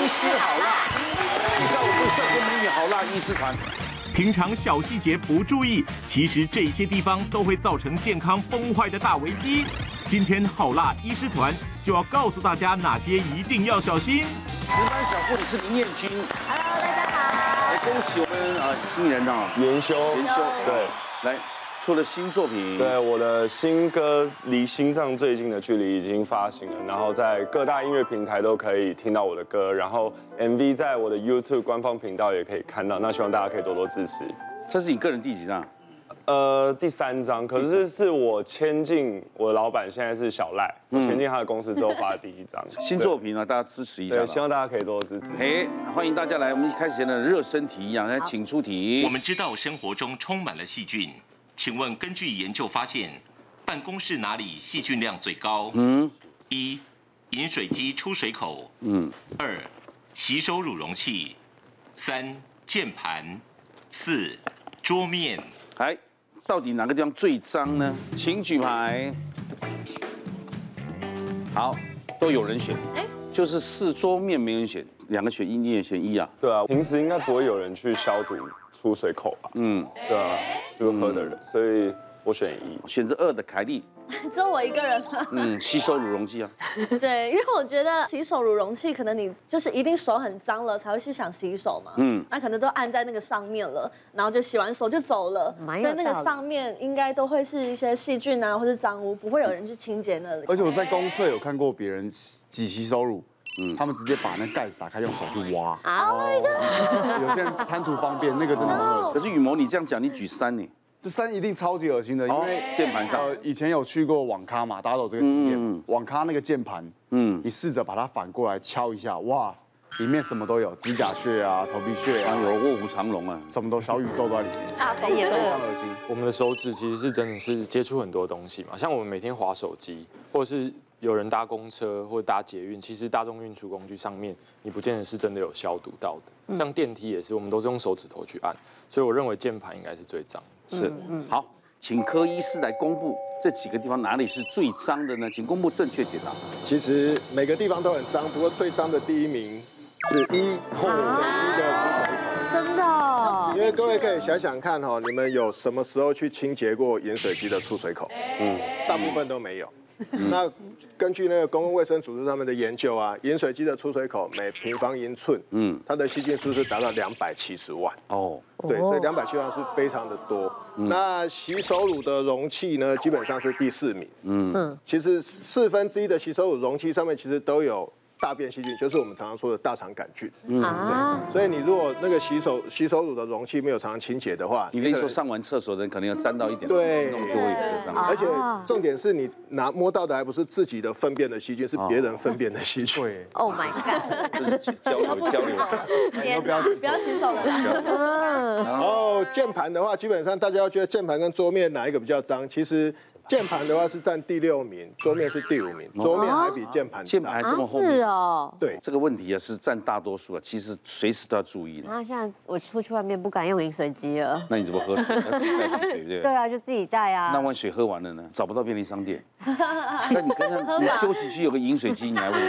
医师好辣，介绍我们帅哥美女好辣医师团。平常小细节不注意，其实这些地方都会造成健康崩坏的大危机。今天好辣医师团就要告诉大家哪些一定要小心。值班小护理是林彦君，Hello，大家好。来恭喜我们啊新人啊元修，元修对，来。出了新作品，对，我的新歌《离心脏最近的距离》已经发行了，然后在各大音乐平台都可以听到我的歌，然后 MV 在我的 YouTube 官方频道也可以看到，那希望大家可以多多支持。这是你个人第几张？呃，第三张，可是是我签进我的老板，现在是小赖，我签进他的公司之后发的第一张 新作品呢，大家支持一下。希望大家可以多多支持。嘿，欢迎大家来，我们一开始前的热身题一样，来请出题。我们知道生活中充满了细菌。请问，根据研究发现，办公室哪里细菌量最高？嗯，一饮水机出水口，嗯，二洗手乳容器，三键盘，四桌面。哎，到底哪个地方最脏呢？请举牌。好，都有人选。哎，就是四桌面没人选，两个选一，你也选一啊？对啊，平时应该不会有人去消毒出水口吧？嗯，对啊。就是喝的人，所以我选一，选择二的凯莉，只有我一个人吗。嗯，洗手乳容器啊。对，因为我觉得洗手乳容器可能你就是一定手很脏了才会去想洗手嘛。嗯，那可能都按在那个上面了，然后就洗完手就走了，所以那个上面应该都会是一些细菌啊，或是脏污，不会有人去清洁那里。而且我在公厕有看过别人挤洗手乳，嗯，他们直接把那盖子打开，用手去挖。Oh 有些人贪图方便，那个真的很恶心。可是宇谋，你这样讲，你举三呢？这三一定超级恶心的，因为键盘上以前有去过网咖嘛，大家都有这个经验。网咖那个键盘，嗯，你试着把它反过来敲一下，哇，里面什么都有，指甲屑啊、头皮屑啊，有卧虎藏龙啊，什么都小宇宙都在里面，啊，非常恶心。我们的手指其实是真的是接触很多东西嘛，像我们每天划手机，或者是有人搭公车或者搭捷运，其实大众运输工具上面，你不见得是真的有消毒到的。像电梯也是，我们都是用手指头去按，所以我认为键盘应该是最脏。是，好，请柯医师来公布这几个地方哪里是最脏的呢？请公布正确解答。其实每个地方都很脏，不过最脏的第一名是一饮水机的出水口。真的哦？因为各位可以想想看哈，你们有什么时候去清洁过饮水机的出水口？嗯，大部分都没有。那根据那个公共卫生组织他们的研究啊，饮水机的出水口每平方英寸，嗯，它的细菌数是达到两百七十万。哦，对，所以两百七十万是非常的多。那洗手乳的容器呢，基本上是第四名。嗯，其实四分之一的洗手乳容器上面其实都有。大便细菌就是我们常常说的大肠杆菌，嗯，所以你如果那个洗手洗手乳的容器没有常常清洁的话，你那时候上完厕所的人可能要沾到一点，对，而且重点是你拿摸到的还不是自己的粪便的细菌，是别人粪便的细菌。对，Oh my god，就是交流交流，不要不要洗手了。然后键盘的话，基本上大家要觉得键盘跟桌面哪一个比较脏？其实。键盘的话是占第六名，桌面是第五名，桌面还比键盘键盘还这么后面。是哦，对，这个问题啊是占大多数啊，其实随时都要注意的。那像我出去外面不敢用饮水机了，那你怎么喝水？要自己带水，对不对？对啊，就自己带啊。那碗水喝完了呢？找不到便利商店。那你跟他，你休息区有个饮水机，你还问？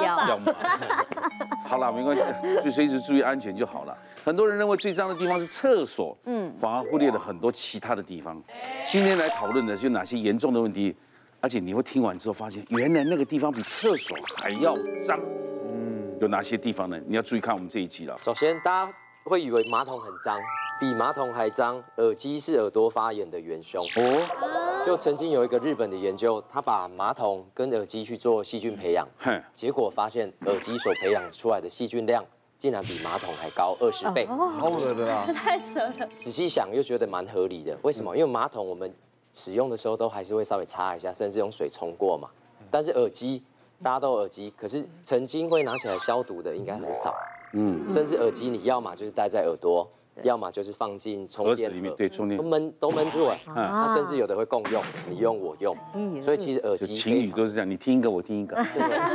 要要吗？好了，没关系，就随时注意安全就好了。很多人认为最脏的地方是厕所，嗯，反而忽略了很多其他的地方。今天来讨论的是哪些严重的问题，而且你会听完之后发现，原来那个地方比厕所还要脏。嗯，有哪些地方呢？你要注意看我们这一集了。首先，大家会以为马桶很脏，比马桶还脏，耳机是耳朵发炎的元凶。哦，就曾经有一个日本的研究，他把马桶跟耳机去做细菌培养，结果发现耳机所培养出来的细菌量。竟然比马桶还高二十倍，好扯的啊！太扯了。仔细想又觉得蛮合理的，为什么？因为马桶我们使用的时候都还是会稍微擦一下，甚至用水冲过嘛。但是耳机，大家都有耳机，可是曾经会拿起来消毒的应该很少。嗯，甚至耳机你要嘛就是戴在耳朵。要么就是放进充电里面，对，充电都闷都闷住了，它甚至有的会共用，你用我用，所以其实耳机情侣都是这样，你听一个我听一个。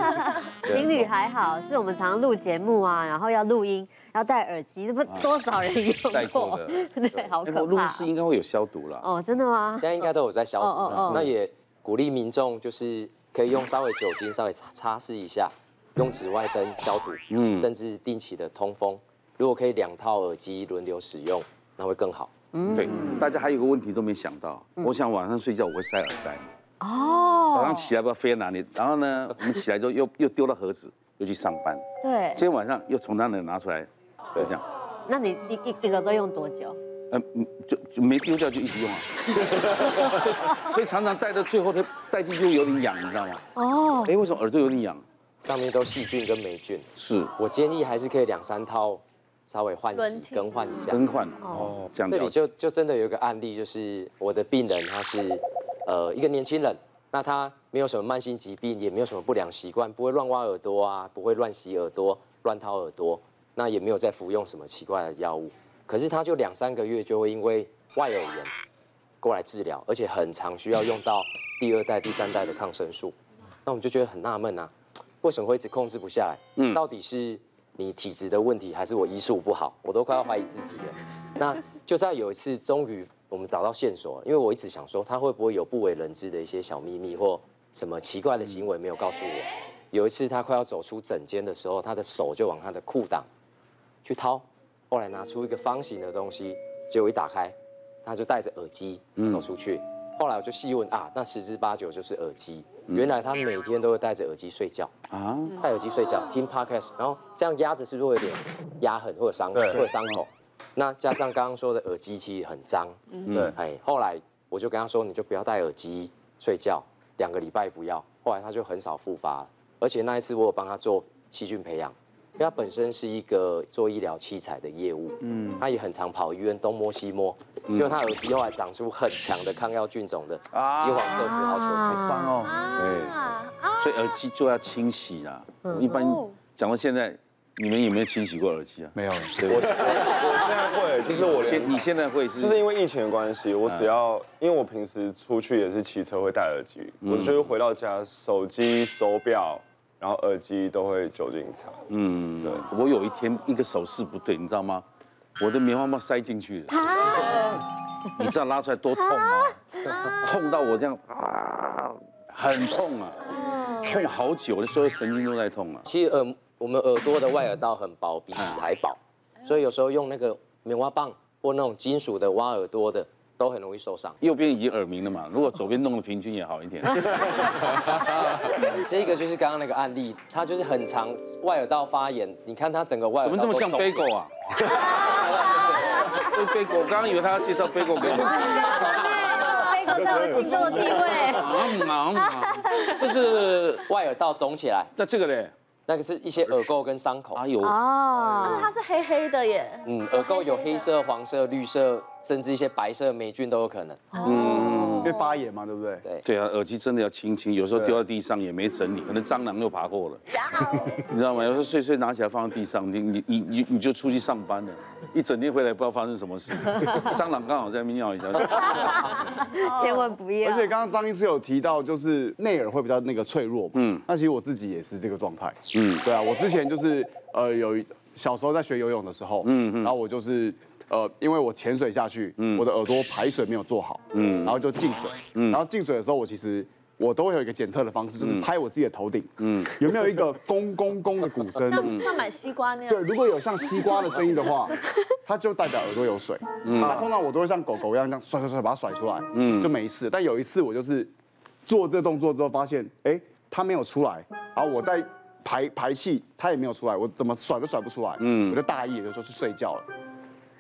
情侣还好，是我们常常录节目啊，然后要录音，要戴耳机，那不多少人用过？对，好可怕。录音室应该会有消毒了。哦，真的吗？现在应该都有在消毒，那也鼓励民众就是可以用稍微酒精稍微擦擦拭一下。用紫外灯消毒，嗯，甚至定期的通风。如果可以两套耳机轮流使用，那会更好。嗯，对，大家还有个问题都没想到，我想晚上睡觉我会塞耳塞。哦。早上起来不知道飞在哪里，然后呢，我们起来之后又又丢了盒子，又去上班。对。今天晚上又从那里拿出来，对，这样。那你一一一个都用多久？嗯，就就没丢掉就一直用啊。所 以所以常常戴到最后，它戴进去又有点痒，你知道吗？哦。哎，为什么耳朵有点痒？上面都细菌跟霉菌。是。我建议还是可以两三套。稍微换洗更换一下，更换哦，这样。这里就就真的有一个案例，就是我的病人他是，呃，一个年轻人，那他没有什么慢性疾病，也没有什么不良习惯，不会乱挖耳朵啊，不会乱洗耳朵、乱掏耳朵，那也没有在服用什么奇怪的药物，可是他就两三个月就会因为外耳炎过来治疗，而且很常需要用到第二代、第三代的抗生素，那我们就觉得很纳闷啊，为什么会一直控制不下来？嗯，到底是？你体质的问题还是我医术不好，我都快要怀疑自己了。那就在有一次，终于我们找到线索，因为我一直想说他会不会有不为人知的一些小秘密或什么奇怪的行为没有告诉我。有一次他快要走出诊间的时候，他的手就往他的裤裆去掏，后来拿出一个方形的东西，结果一打开，他就戴着耳机走出去。后来我就细问啊，那十之八九就是耳机。原来他每天都会戴着耳机睡觉啊，戴耳机睡觉听 podcast，然后这样压着是不是会有点压痕或者伤或者伤口？那加上刚刚说的耳机其实很脏，对，哎，后来我就跟他说，你就不要戴耳机睡觉，两个礼拜不要。后来他就很少复发了，而且那一次我有帮他做细菌培养。因为他本身是一个做医疗器材的业务，嗯，他也很常跑医院东摸西摸，就他耳机后来长出很强的抗药菌种的金黄色葡萄球菌，棒哦，对，所以耳机就要清洗啦。一般讲到现在，你们有没有清洗过耳机啊？没有，我我现在会，就是我现你现在会是，就是因为疫情的关系，我只要因为我平时出去也是骑车会戴耳机，我就是回到家手机手表。然后耳机都会酒精擦。嗯，对。我有一天一个手势不对，你知道吗？我的棉花棒塞进去了。啊、你知道拉出来多痛吗？啊、痛到我这样啊，很痛啊，痛好久，我的所有神经都在痛啊。其实耳我们耳朵的外耳道很薄，比纸还薄，所以有时候用那个棉花棒或那种金属的挖耳朵的。都很容易受伤。右边已经耳鸣了嘛，如果左边弄的平均也好一点。这个就是刚刚那个案例，他就是很长外耳道发炎，你看他整个外耳道怎么这么像飞狗啊？贝果，我刚刚以为他要介绍飞狗给我。贝果在我心中的地位。忙 忙，这 是外耳道肿起来。那这个呢？那个是一些耳垢跟伤口。哎呦，哦，它是黑黑的耶。嗯，耳垢有黑色、黄色、绿色，甚至一些白色霉菌都有可能。嗯，因为发炎嘛，对不对？对。对啊，耳机真的要轻轻，有时候丢在地上也没整理，可能蟑螂又爬过了。你知道吗？有时候碎碎拿起来放在地上，你你你你你就出去上班了，一整天回来不知道发生什么事，蟑螂刚好在那边尿一下。千万不要。而且刚刚张医师有提到，就是内耳会比较那个脆弱。嗯。那其实我自己也是这个状态。嗯，对啊，我之前就是呃有小时候在学游泳的时候，嗯嗯，然后我就是呃因为我潜水下去，嗯，我的耳朵排水没有做好，嗯，然后就进水，嗯，然后进水的时候我其实我都会有一个检测的方式，就是拍我自己的头顶，嗯，有没有一个公公公的鼓声，像像买西瓜那样，对，如果有像西瓜的声音的话，它就代表耳朵有水，嗯，那通常我都会像狗狗一样这样甩甩甩把它甩出来，嗯，就没事。但有一次我就是做这个动作之后发现，哎，它没有出来，然后我在。排排气，它也没有出来，我怎么甩都甩不出来，嗯，我就大意，就说去睡觉了，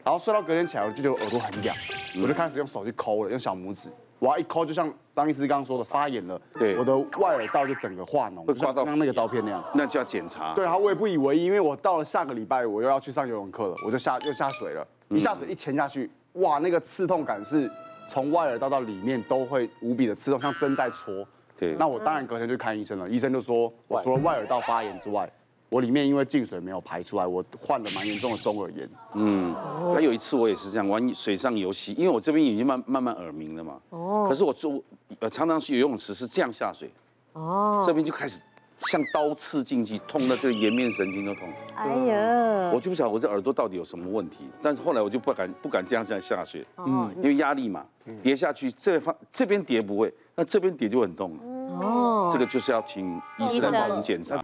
然后睡到隔天起来，我就觉得耳朵很痒，我就开始用手去抠了，用小拇指，哇，一抠就像张医师刚刚说的发炎了，对，我的外耳道就整个化脓，就像刚刚那个照片那样，那就要检查，对，然后我也不以为意，因为我到了下个礼拜我又要去上游泳课了，我就下又下水了，一下水一潜下去，哇，那个刺痛感是从外耳道到里面都会无比的刺痛，像针在戳。对，那我当然隔天就看医生了。医生就说，我除了外耳道发炎之外，我里面因为进水没有排出来，我患了蛮严重的中耳炎。嗯，还有一次我也是这样玩水上游戏，因为我这边已经慢慢慢耳鸣了嘛。哦。可是我做呃常常去游泳池是这样下水。哦。这边就开始像刀刺进去，痛到这个颜面神经都痛。哎呀。我就不晓得我这耳朵到底有什么问题，但是后来我就不敢不敢这样这样下水。嗯。因为压力嘛，跌下去这方这边跌不会，那这边跌就很痛了。哦，这个就是要请医生来帮我们检查。